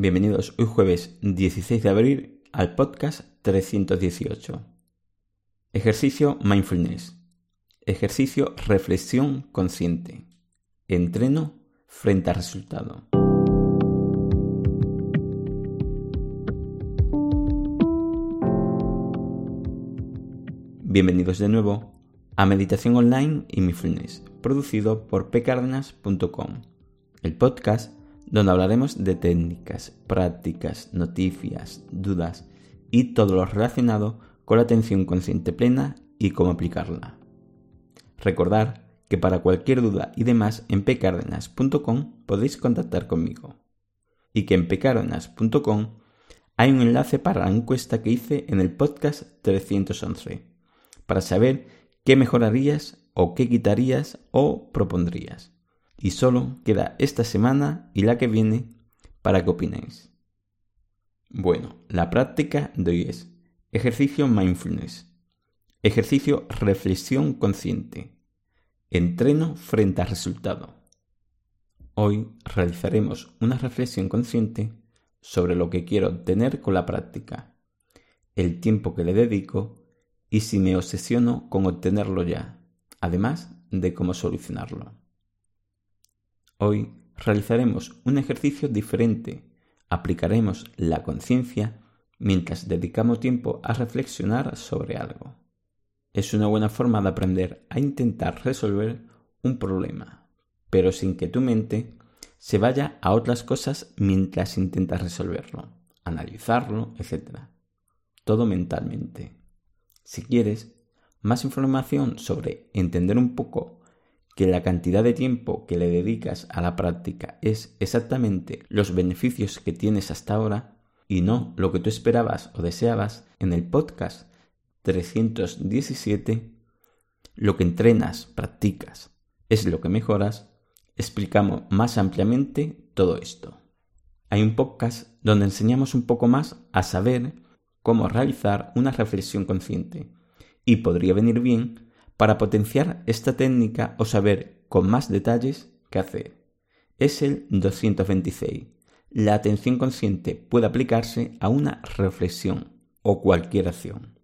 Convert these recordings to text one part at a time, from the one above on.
Bienvenidos hoy jueves 16 de abril al podcast 318. Ejercicio Mindfulness. Ejercicio Reflexión Consciente. Entreno frente al resultado. Bienvenidos de nuevo a Meditación Online y Mindfulness, producido por pcardenas.com, el podcast donde hablaremos de técnicas, prácticas, noticias, dudas y todo lo relacionado con la atención consciente plena y cómo aplicarla. Recordar que para cualquier duda y demás en pcardenas.com podéis contactar conmigo y que en pcardenas.com hay un enlace para la encuesta que hice en el podcast 311 para saber qué mejorarías o qué quitarías o propondrías y solo queda esta semana y la que viene para que opinéis. Bueno, la práctica de hoy es ejercicio mindfulness, ejercicio reflexión consciente, entreno frente al resultado. Hoy realizaremos una reflexión consciente sobre lo que quiero obtener con la práctica, el tiempo que le dedico y si me obsesiono con obtenerlo ya, además de cómo solucionarlo. Hoy realizaremos un ejercicio diferente. Aplicaremos la conciencia mientras dedicamos tiempo a reflexionar sobre algo. Es una buena forma de aprender a intentar resolver un problema, pero sin que tu mente se vaya a otras cosas mientras intentas resolverlo, analizarlo, etc. Todo mentalmente. Si quieres más información sobre entender un poco que la cantidad de tiempo que le dedicas a la práctica es exactamente los beneficios que tienes hasta ahora y no lo que tú esperabas o deseabas, en el podcast 317, lo que entrenas, practicas, es lo que mejoras, explicamos más ampliamente todo esto. Hay un podcast donde enseñamos un poco más a saber cómo realizar una reflexión consciente y podría venir bien para potenciar esta técnica o saber con más detalles qué hacer. Es el 226. La atención consciente puede aplicarse a una reflexión o cualquier acción.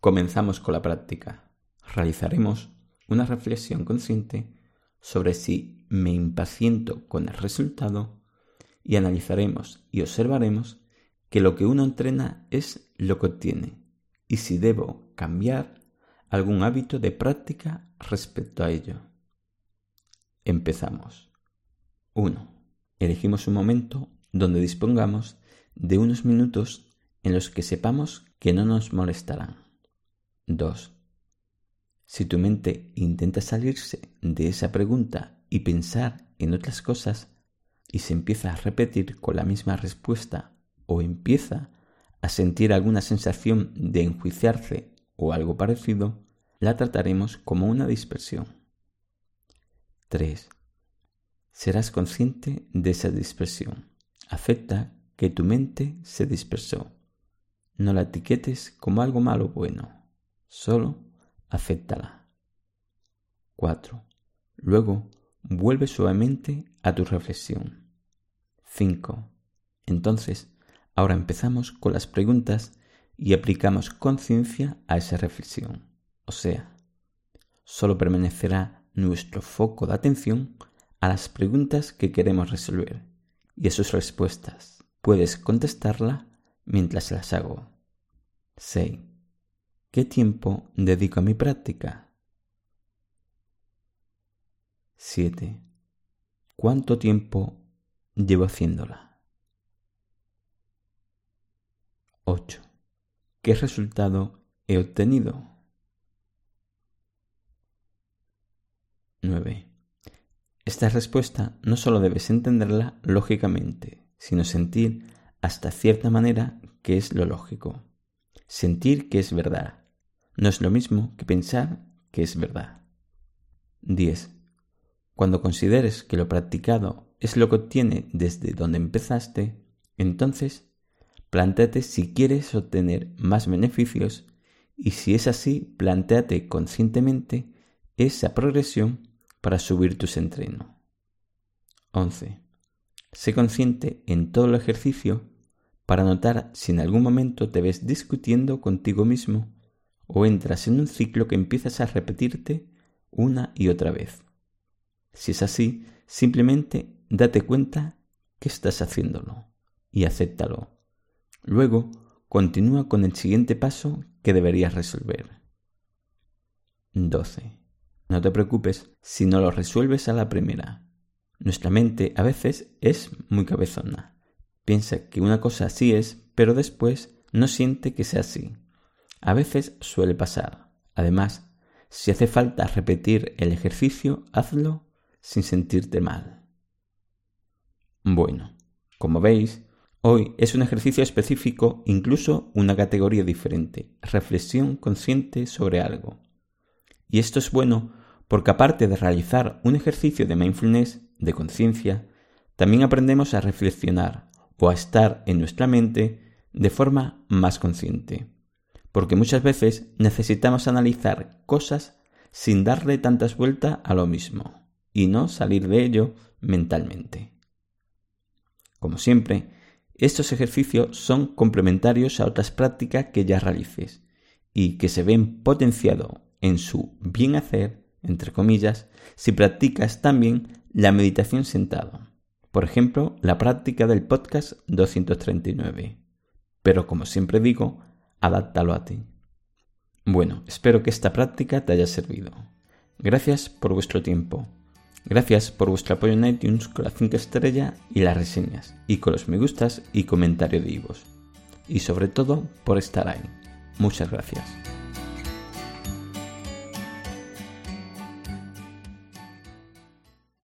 Comenzamos con la práctica. Realizaremos una reflexión consciente sobre si me impaciento con el resultado y analizaremos y observaremos que lo que uno entrena es lo que obtiene y si debo cambiar algún hábito de práctica respecto a ello. Empezamos. 1. Elegimos un momento donde dispongamos de unos minutos en los que sepamos que no nos molestarán. 2. Si tu mente intenta salirse de esa pregunta y pensar en otras cosas y se empieza a repetir con la misma respuesta o empieza a sentir alguna sensación de enjuiciarse o algo parecido, la trataremos como una dispersión. 3. Serás consciente de esa dispersión. Acepta que tu mente se dispersó. No la etiquetes como algo malo o bueno. Solo acéptala. 4. Luego vuelve suavemente a tu reflexión. 5. Entonces, ahora empezamos con las preguntas y aplicamos conciencia a esa reflexión. O sea, solo permanecerá nuestro foco de atención a las preguntas que queremos resolver y a sus respuestas. Puedes contestarla mientras las hago. 6. ¿Qué tiempo dedico a mi práctica? 7. ¿Cuánto tiempo llevo haciéndola? 8. ¿Qué resultado he obtenido? Esta respuesta no solo debes entenderla lógicamente, sino sentir hasta cierta manera que es lo lógico. Sentir que es verdad. No es lo mismo que pensar que es verdad. 10. Cuando consideres que lo practicado es lo que obtiene desde donde empezaste, entonces planteate si quieres obtener más beneficios y si es así, planteate conscientemente esa progresión para subir tus entrenos. 11. Sé consciente en todo el ejercicio para notar si en algún momento te ves discutiendo contigo mismo o entras en un ciclo que empiezas a repetirte una y otra vez. Si es así, simplemente date cuenta que estás haciéndolo y acéptalo. Luego, continúa con el siguiente paso que deberías resolver. 12. No te preocupes si no lo resuelves a la primera. Nuestra mente a veces es muy cabezona. Piensa que una cosa así es, pero después no siente que sea así. A veces suele pasar. Además, si hace falta repetir el ejercicio, hazlo sin sentirte mal. Bueno, como veis, hoy es un ejercicio específico, incluso una categoría diferente, reflexión consciente sobre algo. Y esto es bueno porque aparte de realizar un ejercicio de mindfulness, de conciencia, también aprendemos a reflexionar o a estar en nuestra mente de forma más consciente. Porque muchas veces necesitamos analizar cosas sin darle tantas vueltas a lo mismo y no salir de ello mentalmente. Como siempre, estos ejercicios son complementarios a otras prácticas que ya realices y que se ven potenciado en su bien hacer, entre comillas, si practicas también la meditación sentado. Por ejemplo, la práctica del podcast 239. Pero como siempre digo, adáptalo a ti. Bueno, espero que esta práctica te haya servido. Gracias por vuestro tiempo. Gracias por vuestro apoyo en iTunes con la 5 estrella y las reseñas, y con los me gustas y comentarios de. Y sobre todo por estar ahí. Muchas gracias.